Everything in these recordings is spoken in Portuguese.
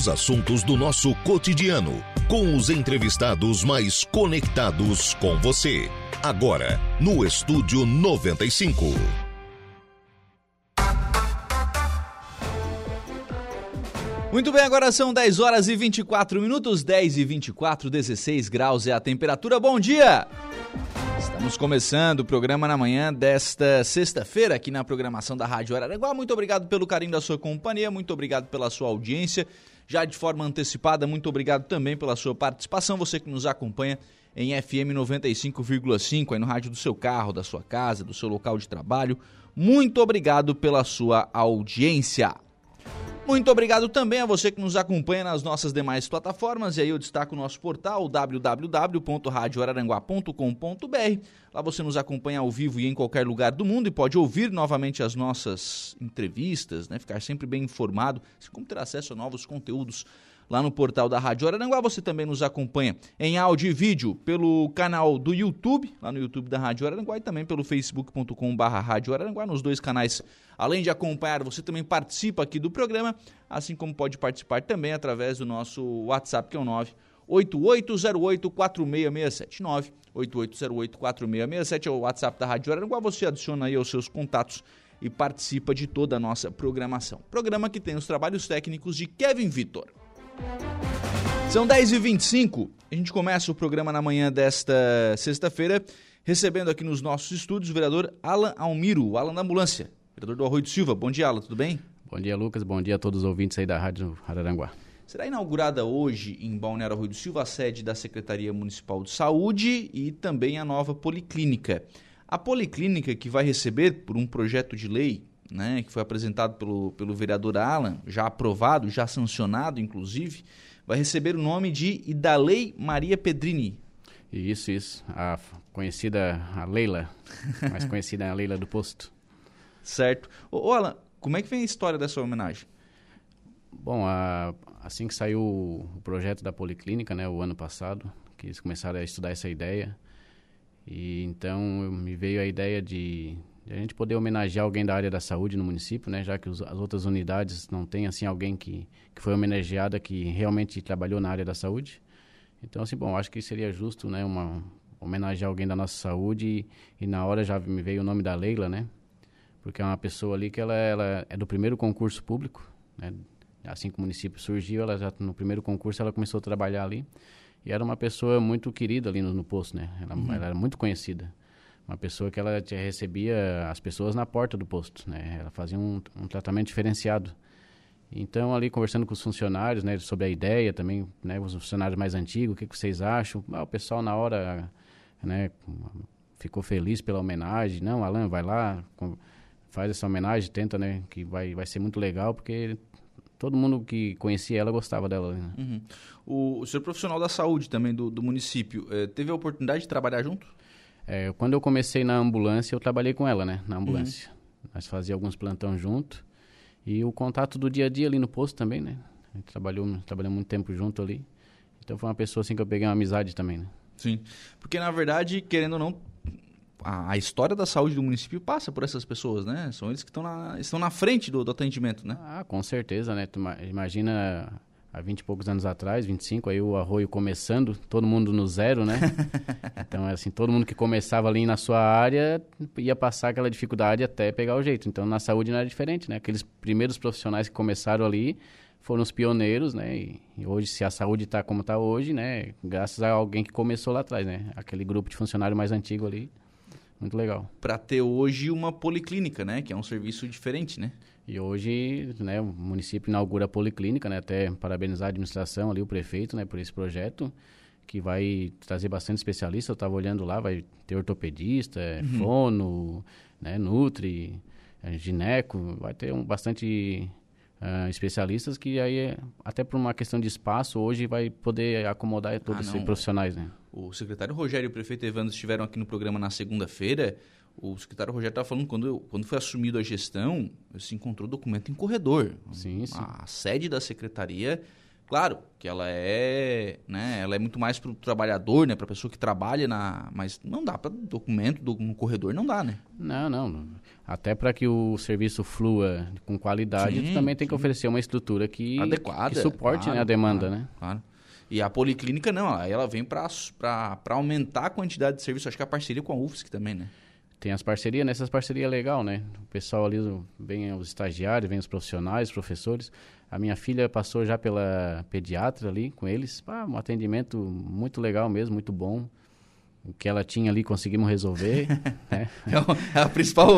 os assuntos do nosso cotidiano, com os entrevistados mais conectados com você. Agora, no Estúdio 95. Muito bem, agora são 10 horas e 24 minutos, 10 e 24, 16 graus é a temperatura. Bom dia! Estamos começando o programa na manhã desta sexta-feira aqui na programação da Rádio Araranguá. Muito obrigado pelo carinho da sua companhia, muito obrigado pela sua audiência. Já de forma antecipada, muito obrigado também pela sua participação, você que nos acompanha em FM 95,5 aí no rádio do seu carro, da sua casa, do seu local de trabalho. Muito obrigado pela sua audiência. Muito obrigado também a você que nos acompanha nas nossas demais plataformas. E aí eu destaco o nosso portal www.radioararanguá.com.br. Lá você nos acompanha ao vivo e em qualquer lugar do mundo e pode ouvir novamente as nossas entrevistas, né? Ficar sempre bem informado, assim como ter acesso a novos conteúdos lá no portal da Rádio Araranguá. Você também nos acompanha em áudio e vídeo pelo canal do YouTube, lá no YouTube da Rádio Araranguá e também pelo facebook.com.br Rádio Araranguá, nos dois canais. Além de acompanhar, você também participa aqui do programa, assim como pode participar também através do nosso WhatsApp, que é o 9 8808-4667. 98808-4667 é o WhatsApp da Rádio Araranguá. Você adiciona aí os seus contatos e participa de toda a nossa programação. Programa que tem os trabalhos técnicos de Kevin Vitor. São 10h25, a gente começa o programa na manhã desta sexta-feira, recebendo aqui nos nossos estúdios o vereador Alan Almiro, o Alan da Ambulância, vereador do Arroio do Silva. Bom dia, Alan, tudo bem? Bom dia, Lucas. Bom dia a todos os ouvintes aí da Rádio Araranguá. Será inaugurada hoje em Balneário Arroio do Silva a sede da Secretaria Municipal de Saúde e também a nova Policlínica. A Policlínica que vai receber, por um projeto de lei né, que foi apresentado pelo, pelo vereador Alan, já aprovado, já sancionado, inclusive, vai receber o nome de Idalei Maria Pedrini. Isso, isso. A conhecida, a Leila, mais conhecida é a Leila do Posto. Certo. Ô, ô, Alan, como é que vem a história dessa homenagem? Bom, a, assim que saiu o projeto da Policlínica, né, o ano passado, que eles começaram a estudar essa ideia, e então me veio a ideia de de a gente poder homenagear alguém da área da saúde no município, né, já que os, as outras unidades não têm assim alguém que, que foi homenageada que realmente trabalhou na área da saúde. Então assim, bom, acho que seria justo, né, uma homenagear alguém da nossa saúde e, e na hora já me veio o nome da Leila, né? Porque é uma pessoa ali que ela, ela é do primeiro concurso público, né? Assim que o município surgiu, ela já no primeiro concurso ela começou a trabalhar ali e era uma pessoa muito querida ali no, no posto, né? Ela, uhum. ela era muito conhecida uma pessoa que ela recebia as pessoas na porta do posto, né? Ela fazia um, um tratamento diferenciado. Então, ali conversando com os funcionários, né, sobre a ideia também, né, os funcionários mais antigos, o que, que vocês acham? Ah, o pessoal na hora, né, ficou feliz pela homenagem. Não, Alan, vai lá, faz essa homenagem, tenta, né, que vai, vai ser muito legal, porque todo mundo que conhecia ela gostava dela. Né? Uhum. O, o senhor profissional da saúde também do, do município, eh, teve a oportunidade de trabalhar junto? É, quando eu comecei na ambulância, eu trabalhei com ela, né? Na ambulância. Uhum. Nós fazíamos alguns plantão junto. E o contato do dia a dia ali no posto também, né? A gente trabalhou, trabalhou muito tempo junto ali. Então foi uma pessoa assim que eu peguei uma amizade também, né? Sim. Porque na verdade, querendo ou não, a, a história da saúde do município passa por essas pessoas, né? São eles que estão na, estão na frente do, do atendimento, né? Ah, com certeza, né? Tu imagina há 20 e poucos anos atrás, 25, aí o arroio começando, todo mundo no zero, né? então, é assim, todo mundo que começava ali na sua área ia passar aquela dificuldade até pegar o jeito. Então, na saúde não era diferente, né? Aqueles primeiros profissionais que começaram ali foram os pioneiros, né? E, e hoje, se a saúde está como está hoje, né? Graças a alguém que começou lá atrás, né? Aquele grupo de funcionário mais antigo ali. Muito legal. Para ter hoje uma policlínica, né? Que é um serviço diferente, né? E hoje, né, o município inaugura a policlínica, né? Até parabenizar a administração ali, o prefeito, né, por esse projeto que vai trazer bastante especialista. Eu estava olhando lá, vai ter ortopedista, uhum. fono, né, nutri, é, gineco, vai ter um, bastante uh, especialistas que aí, até por uma questão de espaço, hoje vai poder acomodar todos ah, esses profissionais, né? O secretário Rogério e o prefeito Evandro estiveram aqui no programa na segunda-feira o secretário Rogério estava falando quando, quando foi assumido a gestão, se encontrou documento em corredor. Sim, sim. A sede da secretaria Claro que ela é, né, ela é muito mais para o trabalhador, né, para a pessoa que trabalha na, mas não dá para documento do, no corredor, não dá, né? Não, não. Até para que o serviço flua com qualidade, sim, também tem sim. que oferecer uma estrutura que, Adequada, que suporte claro, né, a demanda, claro, né? Claro. E a policlínica não, ela vem para aumentar a quantidade de serviço. Acho que a parceria com a UFSC também, né? Tem as parcerias, nessas parcerias é legal, né? O pessoal ali, vem os estagiários, vem os profissionais, os professores. A minha filha passou já pela pediatra ali com eles. Ah, um atendimento muito legal mesmo, muito bom. O que ela tinha ali conseguimos resolver. né? é, a principal.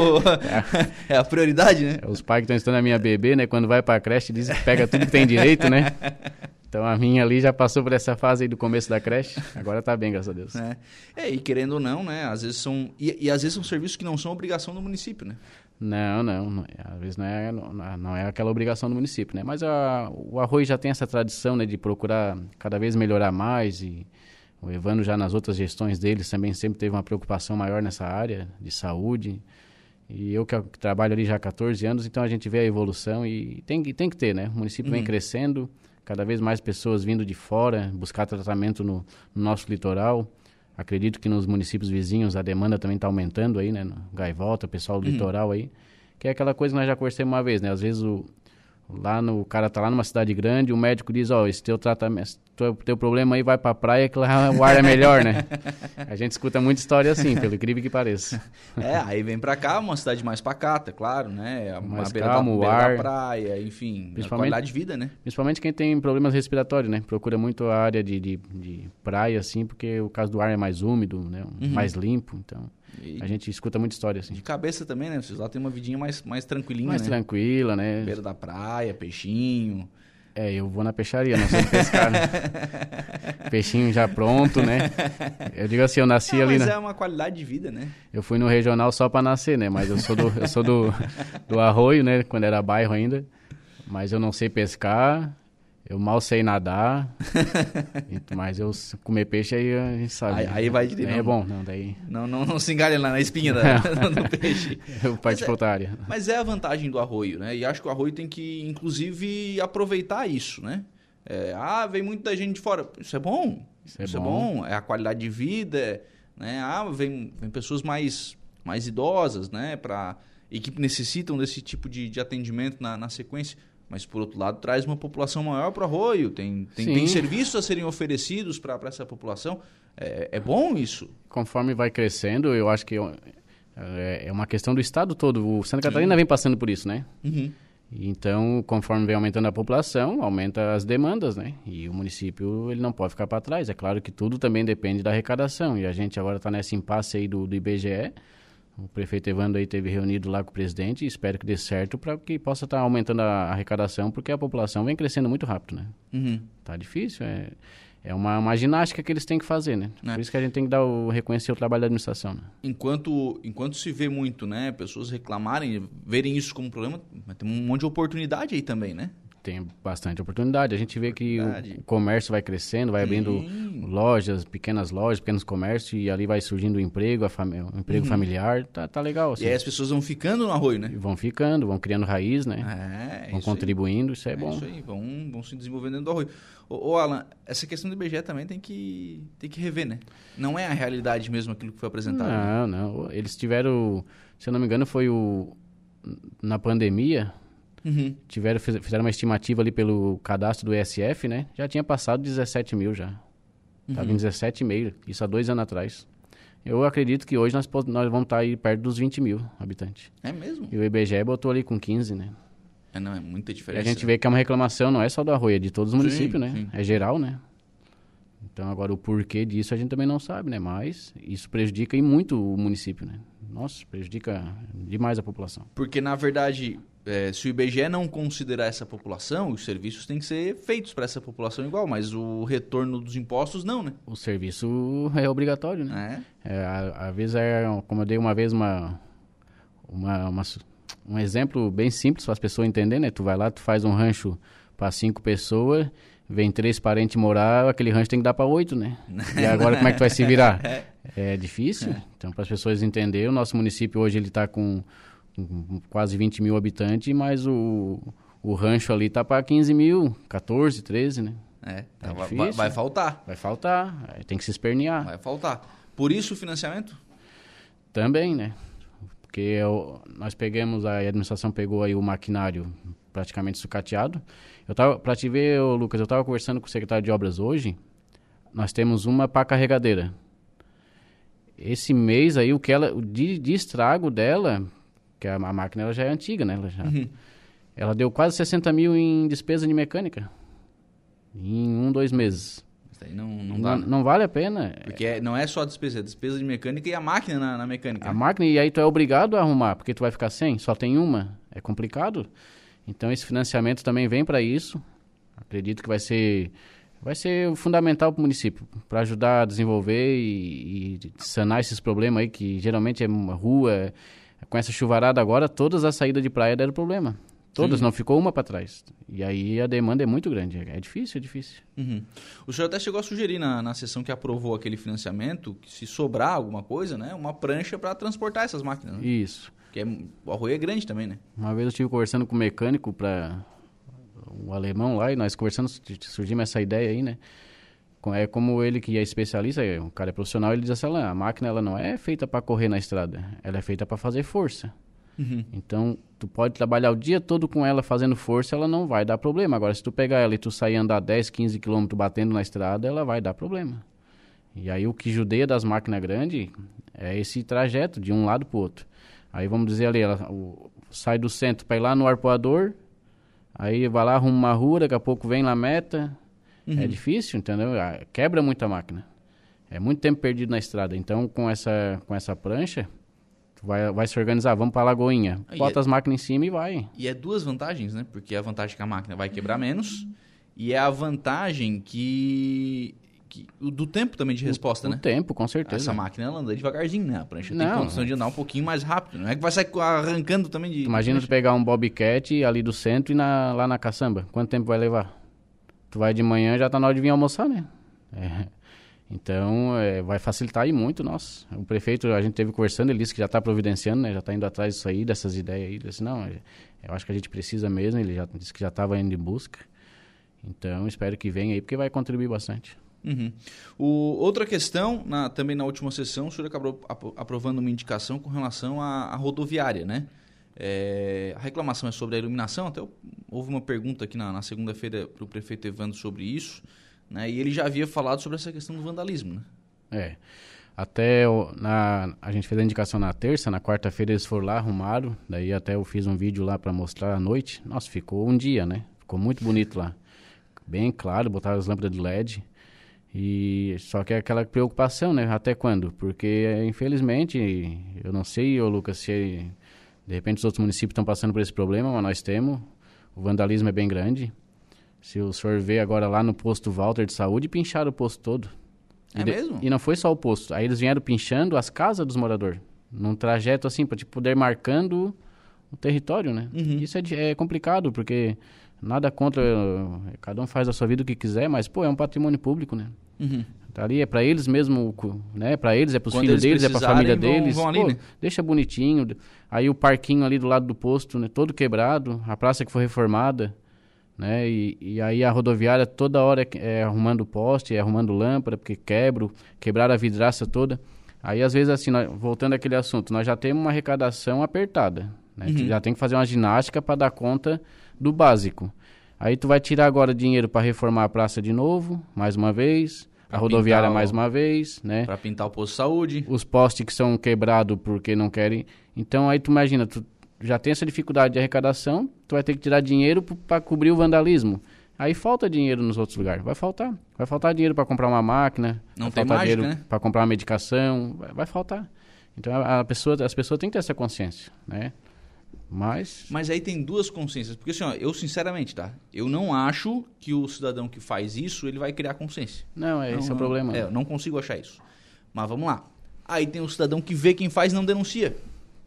é a prioridade, né? Os pais que estão estudando a minha bebê, né? Quando vai para a creche, diz que pega tudo que tem direito, né? Então a minha ali já passou por essa fase aí do começo da creche, agora tá bem, graças a Deus. É, é e querendo ou não, né? Às vezes são. E, e, às vezes são serviços que não são obrigação do município, né? Não, não, não às vezes não é, não, não, é aquela obrigação do município, né? Mas a, o arroz já tem essa tradição, né, de procurar cada vez melhorar mais e o Evandro já nas outras gestões deles também sempre teve uma preocupação maior nessa área de saúde. E eu que, que trabalho ali já há 14 anos, então a gente vê a evolução e tem, tem que ter, né? O município uhum. vem crescendo, cada vez mais pessoas vindo de fora buscar tratamento no, no nosso litoral. Acredito que nos municípios vizinhos a demanda também está aumentando aí, né? Gaivota, pessoal do uhum. litoral aí. Que é aquela coisa que nós já conversamos uma vez, né? Às vezes o, Lá no, o cara tá lá numa cidade grande, o médico diz, ó, oh, esse teu tratamento, teu, teu problema aí vai pra praia que lá o ar é melhor, né? A gente escuta muita história assim, pelo incrível que pareça. É, aí vem pra cá, uma cidade mais pacata, claro, né? Mais uma beira, calmo, da, beira ar, da praia, enfim, qualidade de vida, né? Principalmente quem tem problemas respiratórios, né? Procura muito a área de, de, de praia, assim, porque o caso do ar é mais úmido, né? Uhum. Mais limpo, então... E a gente escuta muita história assim. De cabeça também, né? Vocês lá tem uma vidinha mais, mais tranquilinha, mais né? tranquila, né? Beira da praia, peixinho. É, eu vou na peixaria, não sei pescar, né? Peixinho já pronto, né? Eu digo assim, eu nasci ali... Mas na... é uma qualidade de vida, né? Eu fui no regional só para nascer, né? Mas eu sou do, eu sou do, do Arroio, né? Quando era bairro ainda. Mas eu não sei pescar, eu mal sei nadar, mas eu comer peixe aí a gente sabe. Aí, aí vai de É bom, não, daí... Não, não, não se engalha lá na espinha da, do peixe. Eu para outra área. Mas é a vantagem do arroio, né? E acho que o arroio tem que, inclusive, aproveitar isso, né? É, ah, vem muita gente de fora. Isso é bom. Isso é, isso bom. é bom. É a qualidade de vida, né? Ah, vem, vem pessoas mais, mais idosas, né? Pra, e que necessitam desse tipo de, de atendimento na, na sequência mas por outro lado traz uma população maior para o arroio, tem, tem, tem, serviços a serem oferecidos para essa população. É, é, bom isso. Conforme vai crescendo, eu acho que é, é uma questão do estado todo. O Santa Catarina Sim. vem passando por isso, né? Uhum. Então, conforme vem aumentando a população, aumenta as demandas, né? E o município ele não pode ficar para trás. É claro que tudo também depende da arrecadação. E a gente agora está nesse impasse aí do, do IBGE o prefeito Evandro aí teve reunido lá com o presidente e espero que dê certo para que possa estar tá aumentando a arrecadação, porque a população vem crescendo muito rápido, né? Uhum. Tá difícil, é, é uma, uma ginástica que eles têm que fazer, né? É. Por isso que a gente tem que dar o, reconhecer o trabalho da administração. Né? Enquanto, enquanto se vê muito, né? Pessoas reclamarem, verem isso como problema, mas tem um monte de oportunidade aí também, né? Tem bastante oportunidade. A gente vê que o comércio vai crescendo, vai Sim. abrindo lojas, pequenas lojas, pequenos comércios, e ali vai surgindo o emprego, o emprego uhum. familiar. Tá, tá legal. Assim. E aí as pessoas vão ficando no arroio, né? Vão ficando, vão criando raiz, né? É, vão contribuindo, aí. isso é, é bom. Isso aí, vão, vão se desenvolvendo dentro do arroio. Ô, ô, Alan, essa questão do IBGE também tem que, tem que rever, né? Não é a realidade mesmo aquilo que foi apresentado. Não, né? não. Eles tiveram, se eu não me engano, foi o... Na pandemia, Uhum. Tiveram, fizeram uma estimativa ali pelo cadastro do ESF, né? Já tinha passado 17 mil já. Estava uhum. em 17,5, isso há dois anos atrás. Eu acredito que hoje nós, nós vamos estar aí perto dos 20 mil habitantes. É mesmo? E o IBGE botou ali com 15, né? É, não, é muita diferença. E a gente vê que é uma reclamação, não é só do Arroio, é de todos os sim, municípios, né? Sim. É geral, né? Então, agora, o porquê disso a gente também não sabe, né? Mas isso prejudica e muito o município, né? Nossa, prejudica demais a população. Porque, na verdade, é, se o IBGE não considerar essa população, os serviços têm que ser feitos para essa população igual, mas o retorno dos impostos não, né? O serviço é obrigatório, né? É. é às vezes é, como eu dei uma vez uma, uma, uma um exemplo bem simples para as pessoas entenderem, né? Tu vai lá, tu faz um rancho para cinco pessoas, vem três parentes morar, aquele rancho tem que dar para oito, né? E agora como é que tu vai se virar? É, é difícil. É. Então, para as pessoas entenderem, o nosso município hoje ele está com quase 20 mil habitantes, mas o, o rancho ali tá para 15 mil, 14, 13, né? É, Tá então vai, difícil. vai faltar. Vai faltar, tem que se espernear. Vai faltar. Por isso o financiamento? Também, né? Porque eu- nós pegamos, a administração pegou aí o maquinário praticamente sucateado. Eu tava, pra te ver, Lucas, eu tava conversando com o secretário de obras hoje, nós temos uma pá carregadeira. Esse mês aí, o que ela, de, de estrago dela, que a, a máquina ela já é antiga, né? Ela, já, ela deu quase 60 mil em despesa de mecânica. Em um, dois meses. Não, não Não, dá. né? não vale a pena. Porque é- não é só a despesa, é despesa de mecânica e a máquina na, na mecânica. A máquina, e aí tu é obrigado a arrumar, porque tu vai ficar sem, só tem uma. É complicado. Então esse financiamento também vem para isso. Acredito que vai ser vai ser fundamental para o município, para ajudar a desenvolver e, e sanar esses problemas aí que geralmente é uma rua, é- com essa chuvarada agora, todas as saídas de praia deram problema. Todas, Sim. não ficou uma para trás. E aí a demanda é muito grande. É difícil, é difícil. Uhum. O senhor até chegou a sugerir na, na sessão que aprovou aquele financiamento, que se sobrar alguma coisa, né, uma prancha para transportar essas máquinas. Né? Isso. Porque é, o arroio é grande também, né? Uma vez eu estive conversando com o mecânico para o alemão lá e nós conversando, surgiu essa ideia aí, né? É como ele que é especialista, é, o cara é profissional, ele diz assim, "Olha, a máquina ela não é feita para correr na estrada, ela é feita para fazer força. Uhum. Então, tu pode trabalhar o dia todo com ela fazendo força, ela não vai dar problema. Agora, se tu pegar ela e tu sair andar 10, 15 quilômetros batendo na estrada, ela vai dar problema. E aí o que judeia das máquinas grandes é esse trajeto de um lado pro outro. Aí vamos dizer ali, ela o- sai do centro para ir lá no arpoador, aí vai lá, arruma uma rua, daqui a pouco vem na meta. É difícil, entendeu? Ah, Quebra muito a máquina. É muito tempo perdido na estrada. Então, com essa, com essa prancha, tu vai, vai se organizar. Vamos para Lagoinha. Aí Bota é- as máquinas em cima e vai. E é duas vantagens, né? Porque é a vantagem que a máquina vai quebrar menos e é a vantagem que, que do tempo também de resposta, o né? tempo, com certeza. Essa máquina ela anda devagarzinho, né? A prancha tem Não. condição de andar um pouquinho mais rápido. Não é que vai sair arrancando também de. Imagina tu pegar um Bobcat ali do centro e na- lá na caçamba. Quanto tempo vai levar? Tu vai de manhã já tá na hora de vir almoçar, né? É. Então, é, vai facilitar aí muito, nossa. O prefeito, a gente teve conversando, ele disse que já está providenciando, né? Já está indo atrás disso aí, dessas ideias aí. Disse, não, é, eu acho que a gente precisa mesmo. Ele já disse que já estava indo em busca. Então, espero que venha aí, porque vai contribuir bastante. Uhum. O, outra questão, na- também na última sessão, o senhor acabou apro- aprovando uma indicação com relação à, à rodoviária, né? É, a reclamação é sobre a iluminação, até houve uma pergunta aqui na, na segunda-feira para o prefeito Evandro sobre isso, né? E ele já havia falado sobre essa questão do vandalismo, né? É. Até o- na, a gente fez a indicação na terça, na quarta-feira eles foram lá, arrumaram. Daí até eu fiz um vídeo lá para mostrar à noite. Nossa, ficou um dia, né? Ficou muito bonito lá. Bem claro, botaram as lâmpadas de LED. E só que é aquela preocupação, né? Até quando? Porque infelizmente, eu não sei, ô Lucas, se de repente os outros municípios estão passando por esse problema, mas nós temos. O vandalismo é bem grande. Se o senhor vê agora lá no posto Walter de Saúde, pincharam o posto todo. É E de- mesmo? E não foi só o posto. Aí eles vieram pinchando as casas dos moradores. Num trajeto assim, para tipo, poder marcando o território, né? Uhum. Isso é, é complicado, porque nada contra. eh, Cada um faz da sua vida o que quiser, mas, pô, é um patrimônio público, né? Uhum. Tá ali, é para eles mesmo, né? Para eles, é para os filhos eles deles, é para a família vão- deles. vão ali, Pô, né? Deixa bonitinho. Aí o parquinho ali do lado do posto, né? Todo quebrado, a praça que foi reformada, né? E, e aí a rodoviária toda hora é, é arrumando poste, é arrumando lâmpada, porque quebro, quebraram a vidraça toda. Aí às vezes assim, nós- voltando àquele assunto, nós já temos uma arrecadação apertada, né? Uhum. Já tem que fazer uma ginástica para dar conta do básico. Aí tu vai tirar agora dinheiro para reformar a praça de novo, mais uma vez, Pra a rodoviária mais uma vez, né? Para pintar o posto de saúde. Os postes que são quebrados porque não querem. Então aí tu imagina, tu já tem essa dificuldade de arrecadação, tu vai ter que tirar dinheiro para cobrir o vandalismo. Aí falta dinheiro nos outros lugares, vai faltar. Vai faltar dinheiro para comprar uma máquina, Não vai tem faltar mágica, dinheiro né? para comprar uma medicação, vai, vai faltar. Então a, a pessoa, as pessoas têm que ter essa consciência, né? Mas Mas aí tem duas consciências. Porque assim, ó, eu sinceramente, tá? Eu não acho que o cidadão que faz isso, ele vai criar consciência. não, é, Não, esse é o não. problema. É, eu não consigo achar isso. Mas vamos lá. Aí tem o cidadão que vê quem faz e não denuncia.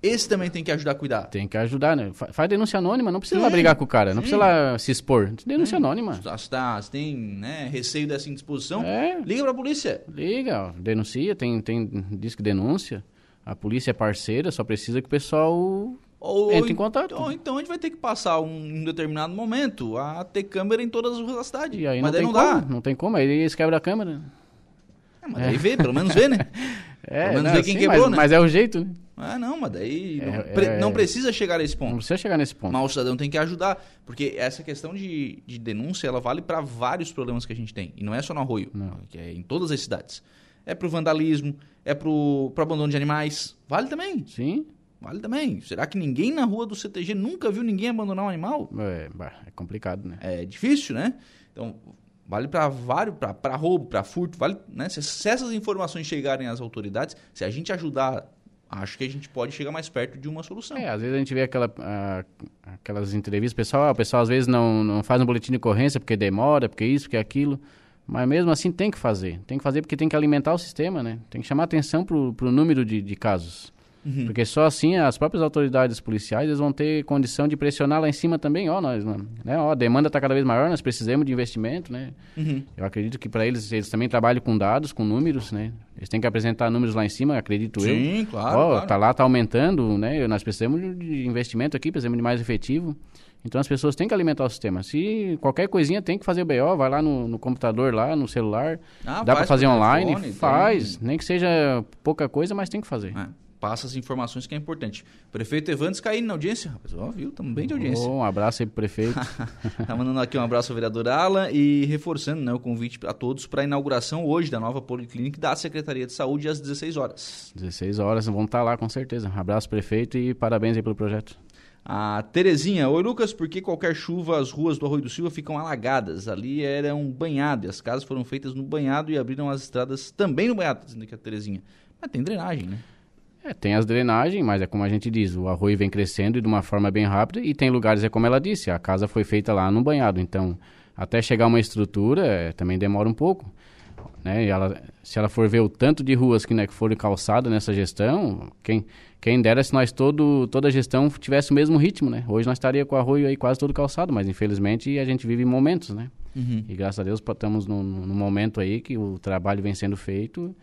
Esse também tem que ajudar a cuidar. Tem que ajudar, né? Fa- Faz denúncia anônima, não precisa Sim, lá brigar com o cara, sim. não precisa lá se expor. Denúncia anônima. Se, tá, se tem né, receio dessa indisposição, É. liga pra polícia. Liga, ó, denuncia, tem, tem diz que denúncia. A polícia é parceira, só precisa que o pessoal Ou, Entra em contato. Ou então a gente vai ter que passar um, um determinado momento a ter câmera em todas as ruas da cidade. E aí mas não tem não como, dá. não tem como, aí eles quebram a câmera. É, mas daí vê, pelo menos vê, né? É, menos não, ver quem sim, quebrou, mas, né? mas é o jeito, né? Ah, não, mas daí É, não, é, pre- é. não precisa chegar a esse Não ponto. precisa chegar nesse ponto. Mas o cidadão tem que ajudar, porque essa questão de, de denúncia, ela vale para vários problemas que a gente tem. E não é só no Arroio, Não. que é em todas as cidades. É pro vandalismo, é pro, pro abandono de animais. Vale também, Sim, vale também. Será que ninguém na rua do CTG nunca viu ninguém abandonar um animal? é, é complicado, né? É difícil, né? Então, vale para vários, para roubo, para furto, vale, né? Se, se essas informações chegarem às autoridades, se a gente ajudar, acho que a gente pode chegar mais perto de uma solução. É, às vezes a gente vê aquela, aquelas entrevistas, o pessoal, ah, o pessoal às vezes não, não faz um boletim de ocorrência porque demora, porque isso, porque aquilo. Mas mesmo assim tem que fazer. Tem que fazer porque tem que alimentar o sistema, né? Tem que chamar atenção pro, pro número de, de casos. Uhum. Porque só assim as próprias autoridades policiais eles vão ter condição de pressionar lá em cima também, ó, nós, né? Ó, a demanda está cada vez maior, nós precisamos de investimento, né? Uhum. Eu acredito que para eles, eles também trabalham com dados, com números, né? Eles têm que apresentar números lá em cima, acredito eu. Sim, claro, Ó, claro. tá lá, tá aumentando, né? Nós precisamos de- investimento aqui, precisamos de mais efetivo. Então as pessoas têm que alimentar o sistema. Se qualquer coisinha tem que fazer o BO, vai lá no, no computador, lá no celular. Ah, dá para faz fazer online, telefone, tem- faz. Nem que seja pouca coisa, mas tem que fazer. É, passa as informações que é importante. Prefeito Evandes caindo na audiência, rapaz. Ó, viu? Estamos bem de audiência. Oh, um abraço aí pro prefeito. Tá mandando aqui um abraço ao vereador Alan e reforçando né, o convite a todos para a inauguração hoje da nova Policlínica da Secretaria de Saúde às 16 horas. 16 horas, vamos estar lá com certeza. Um abraço prefeito e parabéns aí pelo projeto. A Terezinha, oi Lucas, por que qualquer chuva as ruas do Arroio do Silva ficam alagadas? Ali era um banhado e as casas foram feitas no banhado e abriram as estradas também no banhado, tá dizendo aqui a Terezinha. Mas tem drenagem, né? É, tem as drenagens, mas é como a gente diz, o arroio vem crescendo e de uma forma bem rápida e tem lugares, é como ela disse, a casa foi feita lá no banhado, então até chegar uma estrutura é, também demora um pouco. Né? E ela, se ela for ver o tanto de ruas que, né, que foram calçadas nessa gestão, quem, quem dera se nós todo, toda a gestão tivesse o mesmo ritmo, né? Hoje nós estaria com o arroio aí quase todo calçado, mas infelizmente a gente vive momentos, né? Uhum. E graças a Deus estamos num, num momento aí que o trabalho vem sendo feito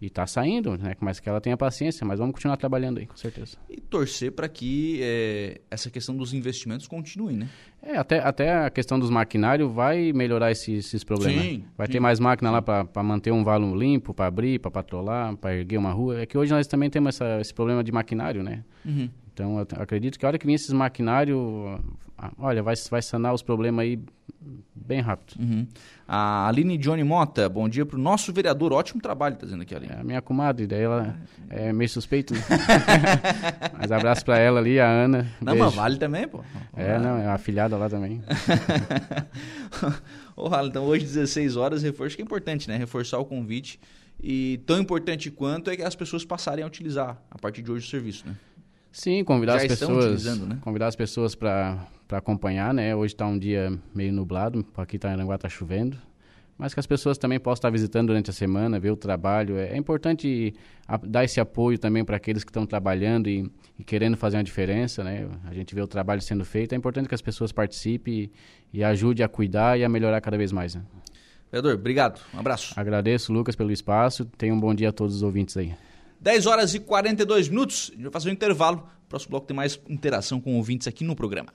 e está saindo, né? Mas que ela tenha paciência, mas vamos continuar trabalhando aí, com certeza. E torcer para que é, essa questão dos investimentos continue, né? É, até, até a questão dos maquinários vai melhorar esses, esses problemas. Sim, vai sim. ter mais máquina lá para manter um valo limpo, para abrir, para patrolar, para erguer uma rua. É que hoje nós também temos essa, esse problema de maquinário, né? Uhum. Então, acredito que a hora que vir esses maquinários, olha, vai, vai sanar os problemas aí bem rápido. Uhum. A Aline Johnny Mota, bom dia pro nosso vereador. Ótimo trabalho, tá dizendo aqui, Aline. É a minha comadre, daí ela é meio suspeito, né? Mas abraço para ela ali, a Ana. Não, Beijo. mas vale também, pô. É, não, é uma afilhada lá também. Ô, Alan, então hoje 16 horas, reforço que é importante, né? Reforçar o convite. E tão importante quanto é que as pessoas passarem a utilizar a partir de hoje o serviço, né? Sim, convidar Já as pessoas, né? convidar as pessoas para acompanhar, né? Hoje está um dia meio nublado, aqui tá em Aranguá está chovendo, mas que as pessoas também possam estar visitando durante a semana, ver o trabalho. É, é importante dar esse apoio também para aqueles que estão trabalhando e, e querendo fazer uma diferença, né? A gente vê o trabalho sendo feito, é importante que as pessoas participem e, e ajudem a cuidar e a melhorar cada vez mais. Né? Vereador, obrigado. Um abraço. Agradeço, Lucas, pelo espaço. Tenha um bom dia a todos os ouvintes aí. 10 horas e 42 minutos. A gente vai fazer um intervalo. Próximo bloco tem mais interação com ouvintes aqui no programa.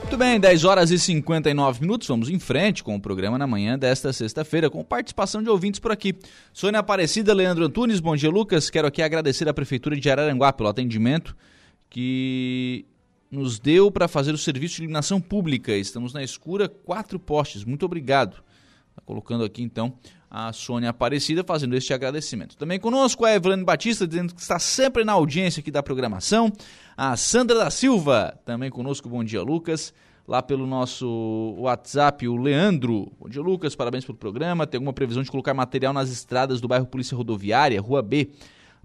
Muito bem, 10 horas e 59 minutos. Vamos em frente com o programa na manhã desta sexta-feira, com participação de ouvintes por aqui. Sônia Aparecida, Leandro Antunes, bom dia, Lucas. Quero aqui agradecer à Prefeitura de Araranguá pelo atendimento que nos deu para fazer o serviço de iluminação pública. Estamos na escura, quatro postes. Muito obrigado. Tá colocando aqui então a Sônia Aparecida fazendo este agradecimento. Também conosco a Evelane Batista, dizendo que está sempre na audiência aqui da programação. A Sandra da Silva, também conosco, bom dia, Lucas. Lá pelo nosso WhatsApp, o Leandro. Bom dia, Lucas. Parabéns pelo programa. Tem alguma previsão de colocar material nas estradas do bairro Polícia Rodoviária, Rua B?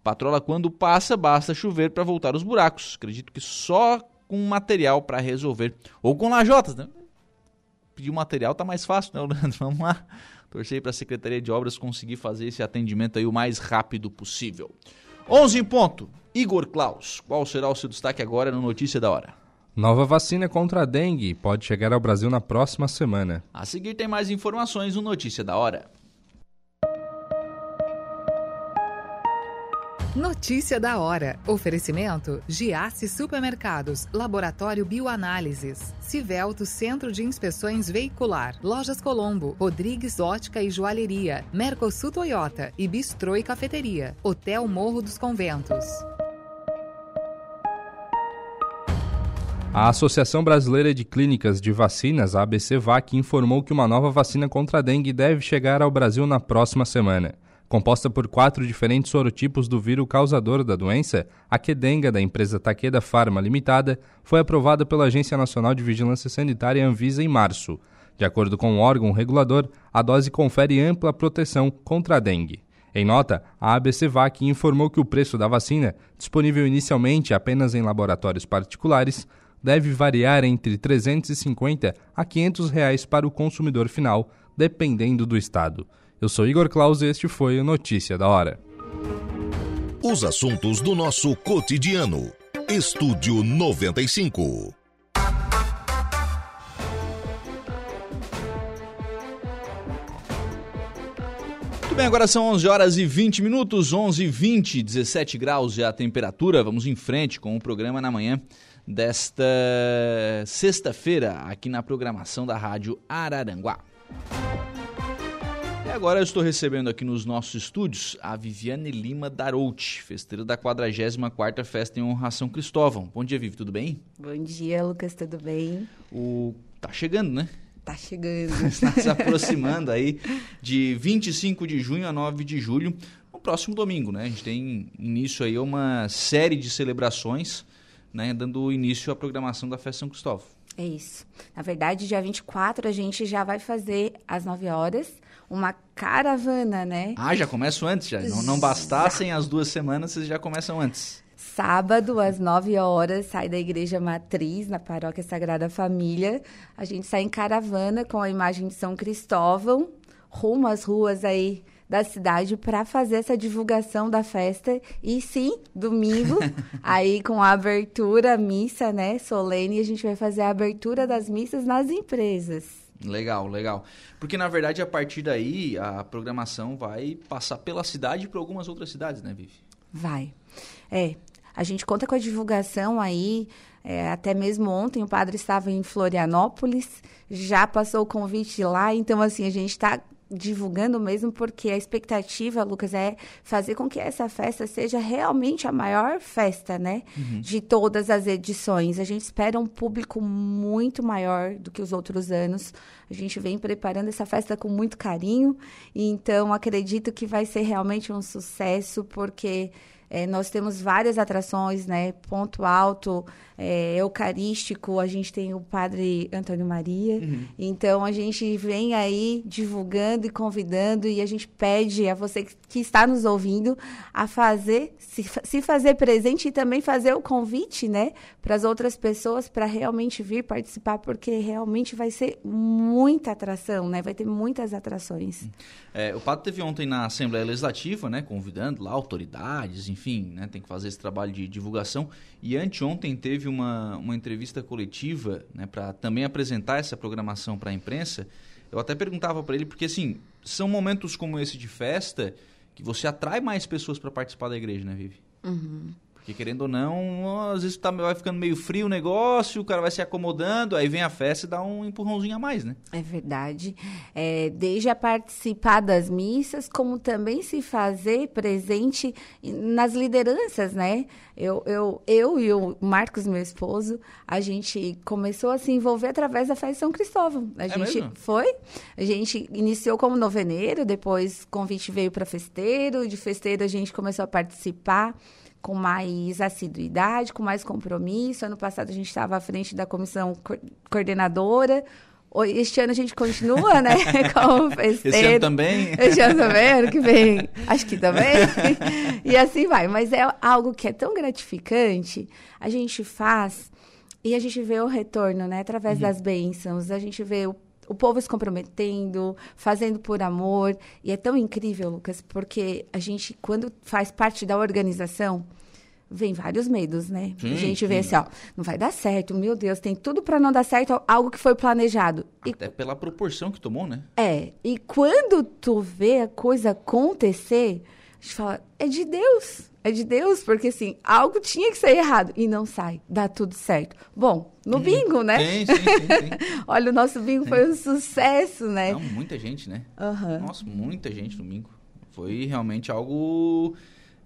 Patrola, quando passa, basta chover para voltar os buracos. Acredito que só com material para resolver. Ou com lajotas, né? Pedir material tá mais fácil, né, Leandro? Vamos lá. Torcer para a Secretaria de Obras conseguir fazer esse atendimento aí o mais rápido possível. 11 em ponto. Igor Klaus, qual será o seu destaque agora no Notícia da Hora? Nova vacina contra a dengue pode chegar ao Brasil na próxima semana. A seguir tem mais informações no Notícia da Hora. Notícia da hora. Oferecimento: Giasse Supermercados, Laboratório Bioanálises, Civelto Centro de Inspeções Veicular, Lojas Colombo, Rodrigues Ótica e Joalheria, Mercosul Toyota e Bistrô e Cafeteria, Hotel Morro dos Conventos. A Associação Brasileira de Clínicas de Vacinas, ABCVAC, informou que uma nova vacina contra a dengue deve chegar ao Brasil na próxima semana. Composta por quatro diferentes sorotipos do vírus causador da doença, a Quedenga, da empresa Takeda Pharma Limitada, foi aprovada pela Agência Nacional de Vigilância Sanitária Anvisa em março. De acordo com o órgão regulador, a dose confere ampla proteção contra a dengue. Em nota, a ABCVAC informou que o preço da vacina, disponível inicialmente apenas em laboratórios particulares, deve variar entre 350 a 500 reais para o consumidor final, dependendo do estado. Eu sou Igor Claus e este foi o Notícia da Hora. Os assuntos do nosso cotidiano. Estúdio 95. Muito bem, agora são 11 horas e 20 minutos, 11 e 20, 17 graus é a temperatura. Vamos em frente com o programa na manhã desta sexta-feira, aqui na programação da Rádio Araranguá. Agora eu estou recebendo aqui nos nossos estúdios a Viviane Lima Darouti, festeira da 44ª Festa em Honra São Cristóvão. Bom dia, Vivi, tudo bem? Bom dia, Lucas, tudo bem? O... Tá chegando, né? Tá chegando. Está se aproximando aí de 25 de junho a 9 de julho, no próximo domingo, né? A gente tem início aí uma série de celebrações, né, dando início à programação da Festa São Cristóvão. É isso. Na verdade, dia 24 a gente já vai fazer às 9 horas uma caravana, né? Ah, já começam antes já. Não, não bastassem as duas semanas, vocês já começam antes. Sábado, às 9 horas, sai da Igreja Matriz, na Paróquia Sagrada Família. A gente sai em caravana com a imagem de São Cristóvão, rumo às ruas aí da cidade para fazer essa divulgação da festa. E sim, domingo, aí com a abertura, missa, né, solene, a gente vai fazer a abertura das missas nas empresas. Legal, legal. Porque na verdade a partir daí a programação vai passar pela cidade e para algumas outras cidades, né, Vivi? Vai. É, a gente conta com a divulgação aí. É, até mesmo ontem o padre estava em Florianópolis, já passou o convite lá, então assim, a gente está divulgando mesmo, porque a expectativa, Lucas, é fazer com que essa festa seja realmente a maior festa, né? Uhum. De todas as edições. A gente espera um público muito maior do que os outros anos. A gente vem preparando essa festa com muito carinho, então acredito que vai ser realmente um sucesso, porque é, nós temos várias atrações, né? Ponto alto, é, eucarístico, a gente tem o Padre Antônio Maria. Uhum. Então, a gente vem aí divulgando e convidando e a gente pede a você que está nos ouvindo a fazer, se, se fazer presente e também fazer o convite, né? Para as outras pessoas para realmente vir participar, porque realmente vai ser muita atração, né? Vai ter muitas atrações. É, o Padre teve ontem na Assembleia Legislativa, né? Convidando lá autoridades, enfim, né, tem que fazer esse trabalho de divulgação. E anteontem teve uma, uma entrevista coletiva né, para também apresentar essa programação para a imprensa. Eu até perguntava para ele, porque assim, são momentos como esse de festa que você atrai mais pessoas para participar da igreja, né, Vivi? Uhum. Porque querendo ou não, às vezes tá, vai ficando meio frio o negócio, o cara vai se acomodando, aí vem a festa e dá um empurrãozinho a mais, né? É verdade. É, desde a participar das missas, como também se fazer presente nas lideranças, né? Eu, eu, eu e o Marcos, meu esposo, a gente começou a se envolver através da festa São Cristóvão. A é gente mesmo? foi, a gente iniciou como noveneiro, depois convite veio para festeiro, de festeiro a gente começou a participar com mais assiduidade, com mais compromisso. Ano passado a gente estava à frente da comissão coordenadora. Este ano a gente continua, né? Como festeiro. Esse ano também? Esse ano também, ano que vem. Acho que também. e assim vai. Mas é algo que é tão gratificante. A gente faz e a gente vê o retorno, né? Através uhum. das bênçãos. A gente vê o o povo se comprometendo, fazendo por amor. E é tão incrível, Lucas, porque a gente, quando faz parte da organização, vem vários medos, né? Sim, a gente vê sim. assim, ó, não vai dar certo, meu Deus, tem tudo para não dar certo, algo que foi planejado. E Até pela proporção que tomou, né? é, e quando tu vê a coisa acontecer, a gente fala, é de Deus, é de Deus, porque assim, algo tinha que sair errado e não sai, dá tudo certo. Bom, no bingo, né? Sim, sim, sim. sim. Olha, o nosso bingo foi um sucesso, né? Não, muita gente, né? Aham. Nossa, muita gente domingo. Foi realmente algo,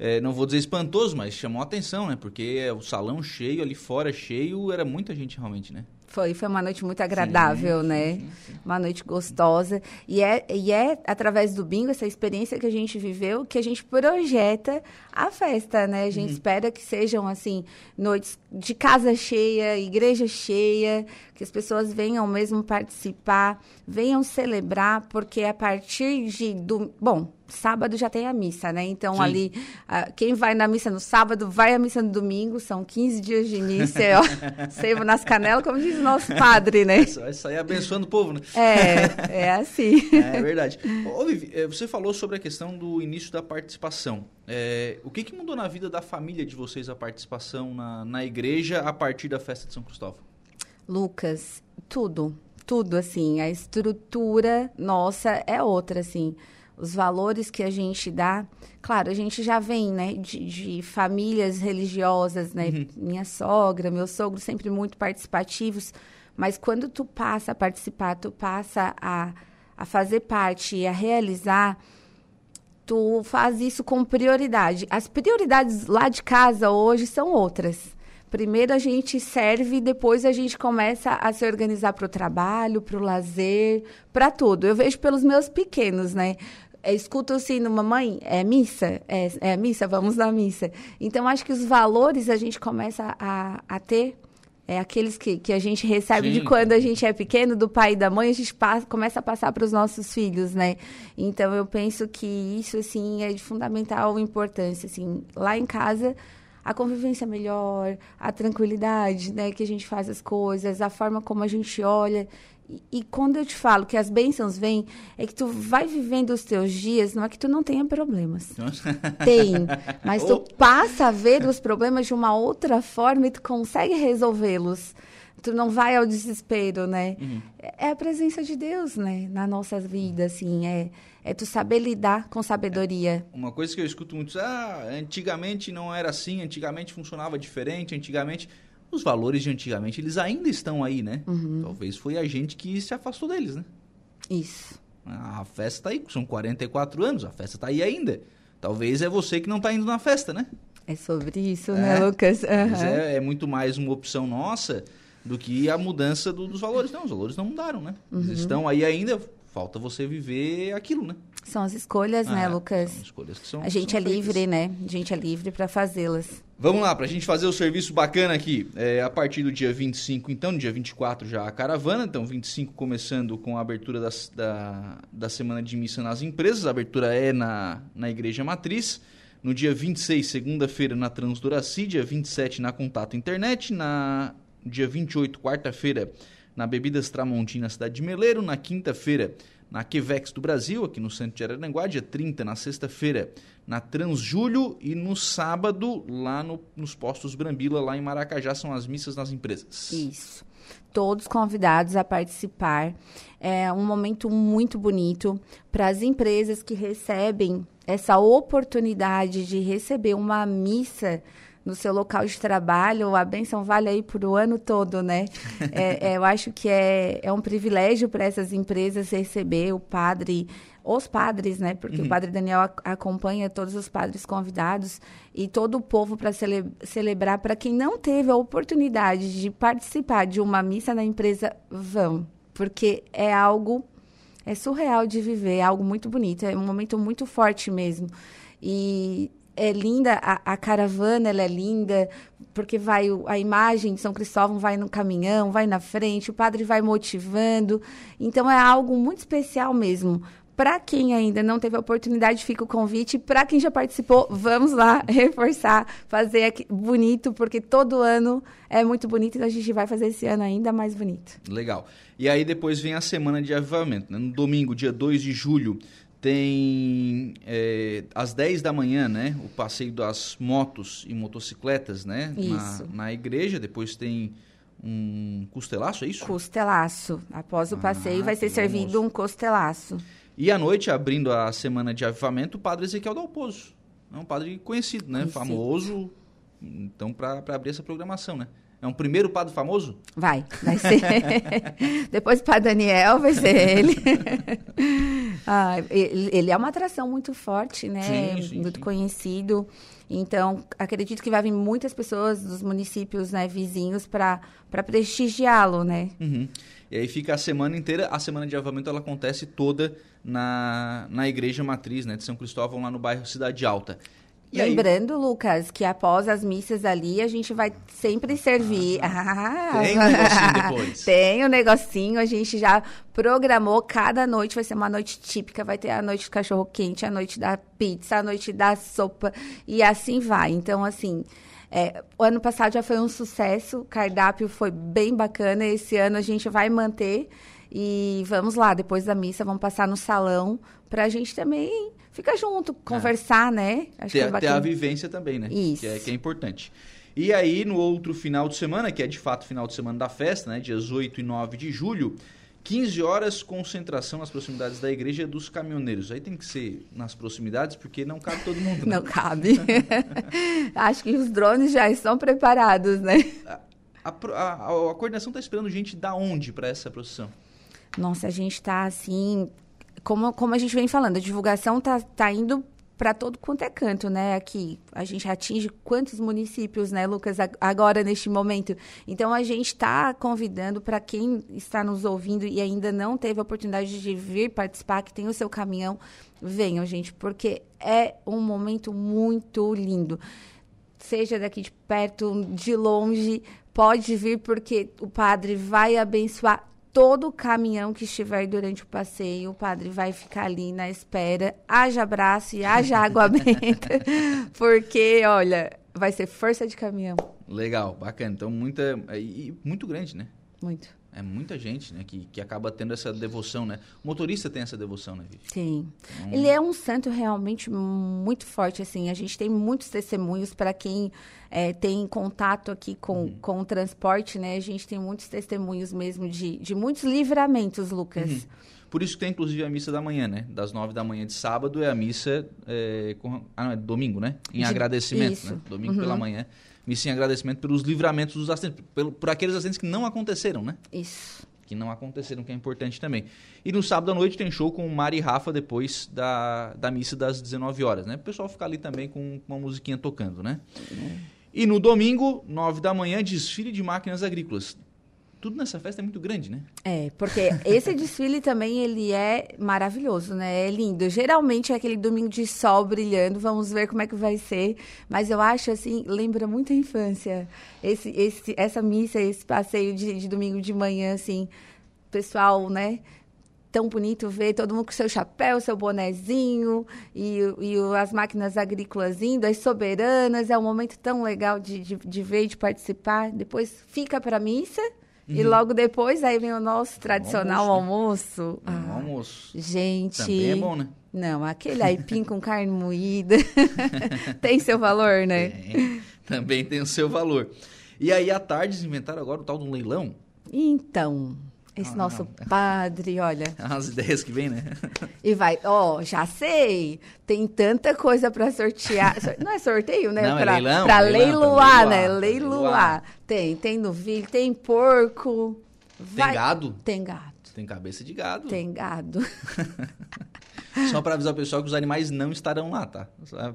é, não vou dizer espantoso, mas chamou a atenção, né? Porque o salão cheio, ali fora cheio, era muita gente realmente, né? Foi, foi uma noite muito agradável, Sim, né? sim, sim. Uma noite gostosa. E é, e é através do bingo, essa experiência que a gente viveu, que a gente projeta a festa, né? A gente Uhum. espera que sejam, assim, noites de casa cheia, igreja cheia, que as pessoas venham mesmo participar, venham celebrar, porque a partir de. Do, bom, sábado já tem a missa, né? Então, Sim. ali, ah, quem vai na missa no sábado, vai à missa no domingo, são 15 dias de missa, ó, sebo nas canelas, como diz o nosso padre, né? Vai sair abençoando o povo, né? É, é assim. É verdade. Ô, Vivi, eh, você falou sobre a questão do início da participação. Eh, o que, que mudou na vida da família de vocês a participação na, na igreja a partir da festa de São Cristóvão? Lucas, tudo, tudo assim, a estrutura nossa é outra, assim. Os valores que a gente dá, claro, a gente já vem, né, de, de famílias religiosas, né? Minha sogra, meu sogro, sempre muito participativos. Mas quando tu passa a participar, tu passa a, a fazer parte e a realizar, tu faz isso com prioridade. As prioridades lá de casa hoje são outras. Primeiro a gente serve, depois a gente começa a se organizar para o trabalho, para o lazer, para tudo. Eu vejo pelos meus pequenos, né? Eu escuto assim, mamãe, é missa? É, é missa? Vamos na missa. Então, acho que os valores a gente começa a, a ter, é aqueles que, que a gente recebe Sim. de quando a gente é pequeno, do pai e da mãe, a gente passa, começa a passar para os nossos filhos, né? Então, eu penso que isso, assim, é de fundamental importância, assim. Lá em casa, a convivência melhor, a tranquilidade, né? Que a gente faz as coisas, a forma como a gente olha. E, e quando eu te falo que as bênçãos vêm, é que tu vai vivendo os teus dias, não é que tu não tenha problemas. Tem, mas tu passa a ver os problemas de uma outra forma e tu consegue resolvê-los. Tu não vai ao desespero, né? É a presença de Deus, né? Na nossa vida, assim. É, é tu saber lidar com sabedoria. Uma coisa que eu escuto muito, ah, antigamente não era assim, antigamente funcionava diferente, antigamente... Os valores de antigamente, eles ainda estão aí, né? Talvez foi a gente que se afastou deles, né? Isso. A festa tá aí, são 44 anos, a festa tá aí ainda. Talvez é você que não tá indo na festa, né? É sobre isso, É. né, Lucas? Aham. é, é muito mais uma opção nossa do que a mudança do- dos valores. Não, os valores não mudaram, né? Eles Uhum. estão aí ainda, falta você viver aquilo, né? São as escolhas, né, Ah, Lucas? São escolhas que são A gente são é feitas. livre, né? A gente é livre para fazê-las. Vamos lá, pra gente fazer o serviço bacana aqui. É, a partir do dia 25, então, no dia 24 já a caravana. Então, 25 começando com a abertura das- da, da semana de missa nas empresas. A abertura é na, na Igreja Matriz. No dia 26, segunda-feira, na Transduraci. Dia 27, na Contato Internet. Na dia 28, quarta-feira, na Bebidas Tramontina, na cidade de Meleiro. Na quinta-feira, na Quevex do Brasil, aqui no centro de Araranguá. Dia 30, na sexta-feira, na Transjúlio. E no sábado, lá no- nos postos Brambila, lá em Maracajá, são as missas nas empresas. Isso. Todos convidados a participar. É um momento muito bonito para as empresas que recebem essa oportunidade de receber uma missa no seu local de trabalho. A bênção vale aí por o ano todo, né? É, é, eu acho que é, é um privilégio para essas empresas receber o padre os padres, né? Porque o padre Daniel ac- acompanha todos os padres convidados e todo o povo para celebrar. Para quem não teve a oportunidade de participar de uma missa na empresa, vão, porque é algo é surreal de viver, é algo muito bonito, é um momento muito forte mesmo. E é linda a, a caravana, ela é linda, porque vai o- a imagem de São Cristóvão vai no caminhão, vai na frente, o padre vai motivando. Então é algo muito especial mesmo. Para quem ainda não teve a oportunidade, fica o convite. Para quem já participou, vamos lá reforçar, fazer aqui bonito, porque todo ano é muito bonito e a gente vai fazer esse ano ainda mais bonito. Legal. E aí depois vem a semana de avivamento. né? No domingo, dia 2 de julho, Tem é, às 10 da manhã, né? O passeio das motos e motocicletas, né? Isso. Na, na igreja. Depois tem um costelaço, é isso? Costelaço. Após o passeio Ah, vai ser servido almoço. um costelaço. E à noite, abrindo a semana de avivamento, o padre Ezequiel Dalpozo. É um padre conhecido, né? Conhecido. Famoso. Então, para abrir essa programação, né? É um primeiro padre famoso? Vai, vai ser. Depois para Daniel vai ser ele. Ah, ele. Ele é uma atração muito forte, né? Sim, sim, muito sim. conhecido. Então, acredito que vai vir muitas pessoas dos municípios né, vizinhos para prestigiá-lo, né? Uhum. E aí fica a semana inteira. A semana de avivamento ela acontece toda na, na igreja matriz, né? De São Cristóvão, lá no bairro Cidade Alta. E aí- Lembrando, Lucas, que após as missas ali, a gente vai sempre servir. Ah, Tem um negocinho depois. Tem um negocinho, a gente já programou. Cada noite vai ser uma noite típica. Vai ter a noite do cachorro quente, a noite da pizza, a noite da sopa e assim vai. Então, assim. é, o ano passado já foi um sucesso, o cardápio foi bem bacana. Esse ano a gente vai manter. E vamos lá, depois da missa, vamos passar no salão para a gente também ficar junto, conversar, né? Acho ter, é ter a vivência também, né? Isso. Que é, que é importante. E aí, no outro final de semana, que é de fato final de semana da festa, né? Dias 8 e 9 de julho, 15 horas, concentração nas proximidades da igreja dos caminhoneiros. Aí tem que ser nas proximidades, porque não cabe todo mundo, né? Não cabe. Acho que os drones já estão preparados, né? A, a- a- a coordenação está esperando gente da onde para essa procissão? Nossa, a gente está assim, como, como a gente vem falando, a divulgação tá, tá indo para todo quanto é canto, né? Aqui a gente atinge quantos municípios, né, Lucas, ag- agora neste momento. Então a gente está convidando para quem está nos ouvindo e ainda não teve a oportunidade de vir participar, que tem o seu caminhão, venham, gente, porque é um momento muito lindo. seja daqui de perto, de longe, pode vir porque o padre vai abençoar todo caminhão que estiver durante o passeio. O padre vai ficar ali na espera. Haja abraço e haja água benta, porque, olha, vai ser força de caminhão. Legal, bacana. Então, muita. E muito grande, né? Muito. É muita gente, né? Que, que acaba tendo essa devoção, né? O motorista tem essa devoção, né, Vivi? Sim. Então, Ele é um santo realmente muito forte, assim. A gente tem muitos testemunhos para quem é, tem contato aqui com, Uhum. com o transporte, né? A gente tem muitos testemunhos mesmo de, de muitos livramentos, Lucas. Uhum. Por isso que tem, inclusive, a missa da manhã, né? Das nove da manhã de sábado é a missa. é, com- ah, não, é domingo, né? Em De- agradecimento, isso. né? Domingo Uhum. pela manhã. Missa em agradecimento pelos livramentos dos acidentes. Pelo, por aqueles acidentes que não aconteceram, né? Isso. que não aconteceram, que é importante também. E no sábado à noite tem show com Mari e Rafa depois da, da missa das 19 horas, né? O pessoal ficar ali também com uma musiquinha tocando, né? E no domingo, 9 da manhã, desfile de máquinas agrícolas. Tudo nessa festa é muito grande, né? É, porque esse desfile também, ele é maravilhoso, né? É lindo. Geralmente é aquele domingo de sol brilhando, vamos ver como é que vai ser. Mas eu acho, assim, lembra muito a infância. Esse, esse, essa missa, esse passeio de, de domingo de manhã, assim, pessoal, né? Tão bonito ver todo mundo com seu chapéu, seu bonezinho e, e as máquinas agrícolas indo, as soberanas. É um momento tão legal de, de, de ver de participar. Depois fica para missa e logo depois aí vem o nosso tradicional almoço. No Ah, almoço. gente. Também é bom, né? Não, aquele aipim com carne moída tem seu valor, né? Tem. Também tem o seu valor. E aí, à tarde, inventaram agora o tal de um leilão. Então, esse Ah, nosso padre, olha, As ideias que vem, né? e vai, ó, já sei, tem tanta coisa para sortear. Sor- Não é sorteio, né? Não, é pra, leilão, pra leilão, pra leiloar, né? Leiloar. leiloar. Tem, tem novilho, tem porco. Tem Vai- gado? Tem gado. Tem cabeça de gado. Tem gado. Só pra avisar o pessoal que os animais não estarão lá, tá?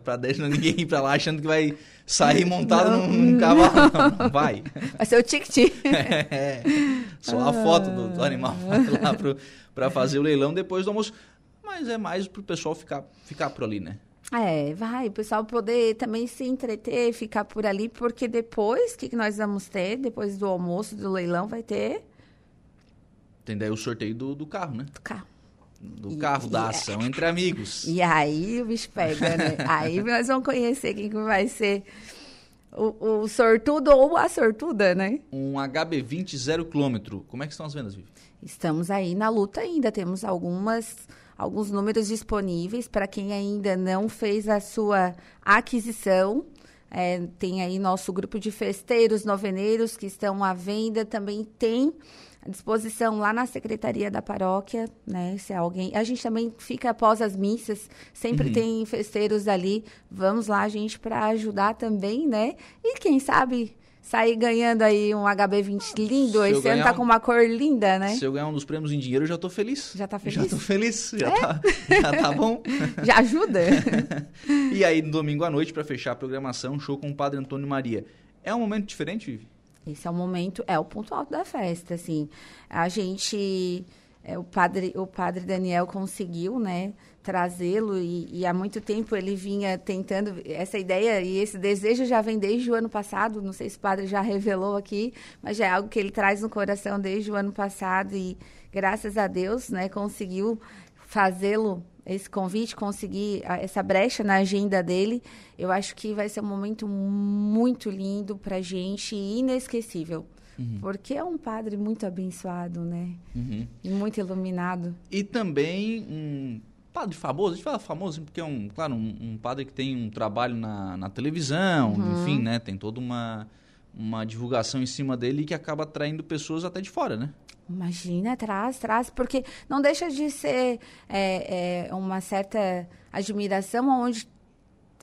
Pra deixar ninguém ir pra lá achando que vai sair montado Não. num, num cavalo. Não, não vai. Vai ser o tic-tic. É, só a foto do, do animal vai lá pro, pra fazer o leilão depois do almoço. Mas é mais pro pessoal ficar, ficar por ali, né? É, vai, o pessoal poder também se entreter, ficar por ali, porque depois, o que, que nós vamos ter? Depois do almoço, do leilão, vai ter Tem daí o sorteio do, do carro, né? carro. Do E- carro, da e- ação entre amigos. E aí o bicho pega, né? aí nós vamos conhecer quem que vai ser o, o sortudo ou a sortuda, né? Um HB20 zero quilômetro. Como é que estão as vendas, Vivi? Estamos aí na luta ainda, temos algumas alguns números disponíveis para quem ainda não fez a sua aquisição. É, tem aí nosso grupo de festeiros, noveneiros que estão à venda. Também tem à disposição lá na secretaria da paróquia, né? Se alguém, a gente também fica após as missas, sempre uhum. tem festeiros ali. Vamos lá, gente, para ajudar também, né? E quem sabe sair ganhando aí um HB20 lindo. Se Esse ano tá com uma cor linda, né? Se eu ganhar um dos prêmios em dinheiro, eu já tô feliz. Já tá feliz? Já tô feliz. Já, é? tá, já tá bom. Já ajuda? e aí, no domingo à noite, para fechar a programação, show com o Padre Antônio Maria. É um momento diferente, Vivi? Esse é o momento, é o ponto alto da festa, assim. A gente... É, o padre o padre Daniel conseguiu né trazê-lo e, e, há muito tempo ele vinha tentando essa ideia e esse desejo já vem desde o ano passado não sei se o padre já revelou aqui mas já é algo que ele traz no coração desde o ano passado e graças a Deus né conseguiu fazê-lo esse convite conseguir essa brecha na agenda dele eu acho que vai ser um momento muito lindo para gente e inesquecível Uhum. Porque é um padre muito abençoado, né? Uhum. E muito iluminado. E também um padre famoso, a gente fala famoso porque é um, claro, um, um padre que tem um trabalho na, na televisão, uhum. enfim, né? Tem toda uma, uma divulgação em cima dele que acaba atraindo pessoas até de fora, né? Imagina, traz, traz, porque não deixa de ser é, é, uma certa admiração onde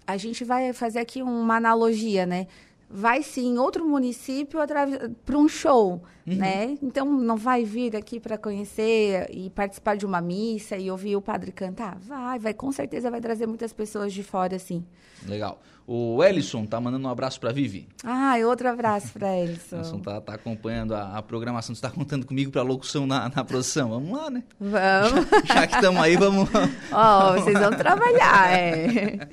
a gente vai fazer aqui uma analogia, né? vai sim em outro município para um show, uhum. né? Então não vai vir aqui para conhecer e participar de uma missa e ouvir o padre cantar? Vai, vai, com certeza vai trazer muitas pessoas de fora, sim. Legal. O Ellison tá mandando um abraço para Vivi. Ah, outro abraço para Ellison. Ellison tá, tá acompanhando a, a programação, está contando comigo para locução na, na produção. Vamos lá, né? Vamos. Já, já que estamos aí, vamos. Ó, oh, vocês vão trabalhar, é.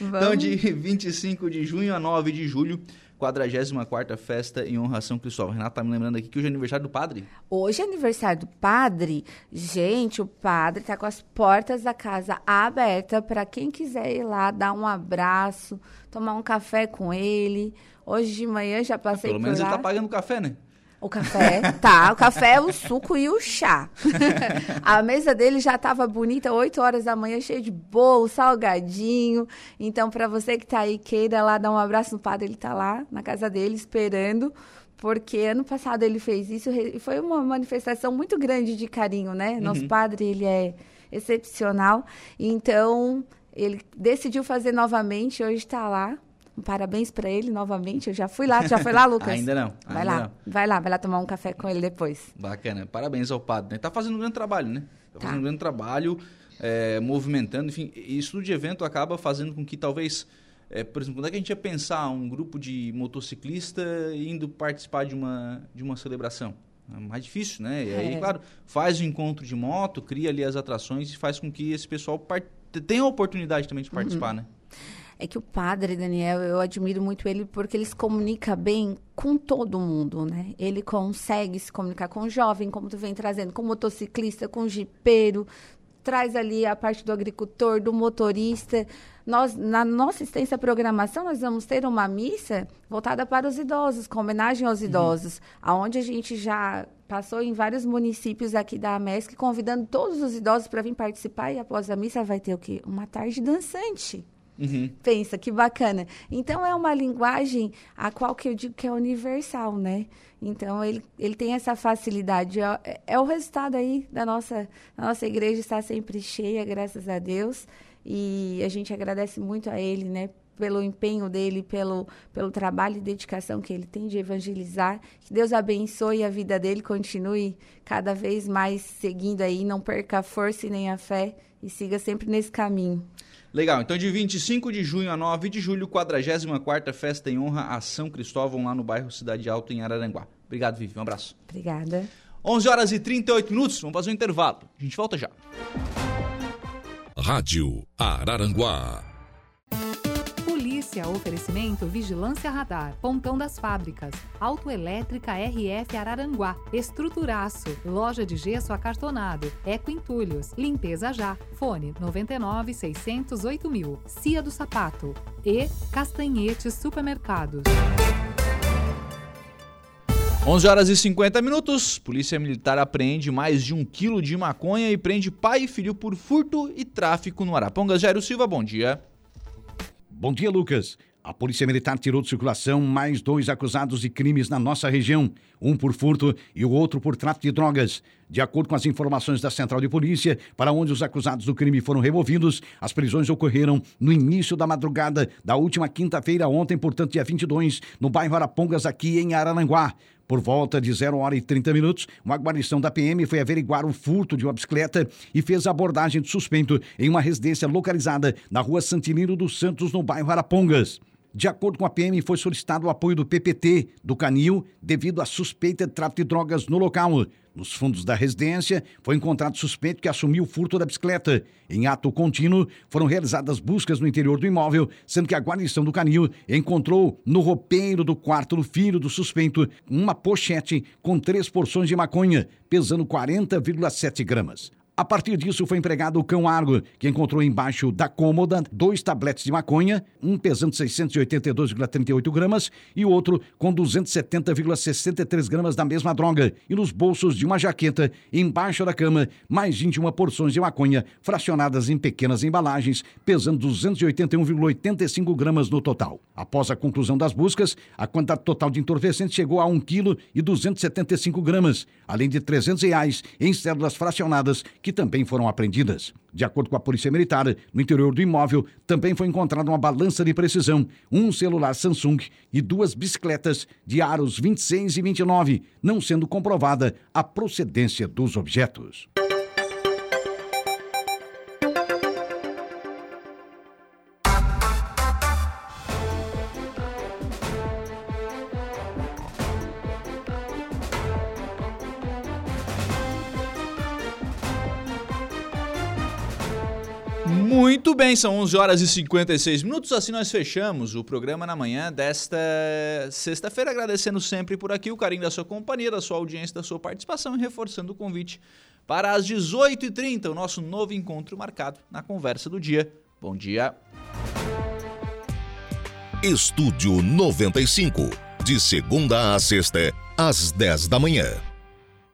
Vamos. Então, de 25 de junho a 9 de julho, 44ª festa em honra a São Cristóvão. Renata tá me lembrando aqui que hoje é aniversário do padre. Hoje é aniversário do padre. Gente, o padre tá com as portas da casa abertas para quem quiser ir lá dar um abraço, tomar um café com ele. Hoje de manhã já passei ah, pelo menos lá. ele tá pagando café, né? O café, tá. O café, o suco e o chá. a mesa dele já estava bonita, 8 horas da manhã, cheio de bolo, salgadinho. Então, para você que está aí, queira lá dar um abraço no padre, ele está lá na casa dele esperando. Porque ano passado ele fez isso e foi uma manifestação muito grande de carinho, né? Nosso uhum. padre, ele é excepcional. Então, ele decidiu fazer novamente, hoje está lá Parabéns para ele novamente. Eu já fui lá. Já foi lá, Lucas? ainda não. Vai ainda lá. Não. Vai lá, vai lá tomar um café com ele depois. Bacana. Parabéns ao padre. Né? Tá fazendo um grande trabalho, né? Tá, tá. fazendo um grande trabalho, é, movimentando. Enfim, isso de evento acaba fazendo com que talvez. É, por exemplo, quando é que a gente ia pensar um grupo de motociclista indo participar de uma, de uma celebração? É mais difícil, né? E aí, é. claro, faz o encontro de moto, cria ali as atrações e faz com que esse pessoal tenha a oportunidade também de participar, uhum. né? É que o padre Daniel, eu admiro muito ele porque ele se comunica bem com todo mundo, né? Ele consegue se comunicar com o jovem, como tu vem trazendo, com o motociclista, com o jipeiro, traz ali a parte do agricultor, do motorista. Nós, na nossa extensa programação, nós vamos ter uma missa voltada para os idosos, com homenagem aos uhum. idosos, uhum. aonde a gente já passou em vários municípios aqui da AMESC, convidando todos os idosos para vir participar, e após a missa vai ter o quê? Uma tarde dançante. Uhum. Pensa, que bacana. Então, é uma linguagem a qual que eu digo que é universal, né? Então, ele, ele tem essa facilidade. É, é o resultado aí da nossa, da nossa igreja estar sempre cheia, graças a Deus. E a gente agradece muito a ele, né? Pelo empenho dele, pelo, pelo trabalho e dedicação que ele tem de evangelizar. Que Deus abençoe a vida dele, continue cada vez mais seguindo aí, não perca a força e nem a fé e siga sempre nesse caminho. Legal, então de 25 de junho a 9 de julho, 44ª Festa em Honra a São Cristóvão, lá no bairro Cidade Alta, em Araranguá. Obrigado, Vivi, um abraço. Obrigada. 11 horas e 38 minutos, vamos fazer um intervalo. A gente volta já. Rádio Araranguá. Notícia, oferecimento Vigilância Radar, Pontão das Fábricas, Autoelétrica RF Araranguá, Estruturaço, Loja de Gesso Acartonado, Eco Entulhos, Limpeza Já, Fone 99 608 mil, Cia do Sapato e Castanhetes Supermercados. 11 horas e 50 minutos. Polícia Militar apreende mais de um quilo de maconha e prende pai e filho por furto e tráfico no Arapongas. Jairo Silva, bom dia. Bom dia, Lucas. A Polícia Militar tirou de circulação mais dois acusados de crimes na nossa região, um por furto e o outro por tráfico de drogas. De acordo com as informações da Central de Polícia, para onde os acusados do crime foram removidos, as prisões ocorreram no início da madrugada da última quinta-feira, ontem, portanto, dia 22, no bairro Arapongas, aqui em Araranguá. Por volta de 0 hora e 30 minutos, uma guarnição da PM foi averiguar o furto de uma bicicleta e fez a abordagem do suspeito em uma residência localizada na rua Santilino dos Santos, no bairro Arapongas. De acordo com a PM, foi solicitado o apoio do PPT do Canil devido à suspeita de tráfico de drogas no local. Nos fundos da residência, foi encontrado suspeito que assumiu o furto da bicicleta. Em ato contínuo, foram realizadas buscas no interior do imóvel, sendo que a guarnição do canil encontrou no roupeiro do quarto do filho do suspeito uma pochete com três porções de maconha, pesando 40,7 gramas. A partir disso, foi empregado o cão Argo, que encontrou embaixo da cômoda dois tabletes de maconha, um pesando 682,38 gramas e o outro com 270,63 gramas da mesma droga. E nos bolsos de uma jaqueta, embaixo da cama, mais 21 porções de maconha, fracionadas em pequenas embalagens, pesando 281,85 gramas no total. Após a conclusão das buscas, a quantidade total de entorpecentes chegou a 1 kg e 275 gramas, além de 300 reais em cédulas fracionadas que também foram apreendidas. De acordo com a Polícia Militar, no interior do imóvel também foi encontrada uma balança de precisão, um celular Samsung e duas bicicletas de aros 26 e 29, não sendo comprovada a procedência dos objetos. Bem, são 11 horas e 56 minutos. Assim nós fechamos o programa na manhã desta sexta-feira. Agradecendo sempre por aqui o carinho da sua companhia, da sua audiência, da sua participação e reforçando o convite para às 18h30, o nosso novo encontro marcado na conversa do dia. Bom dia. Estúdio 95, de segunda a sexta, às 10 da manhã.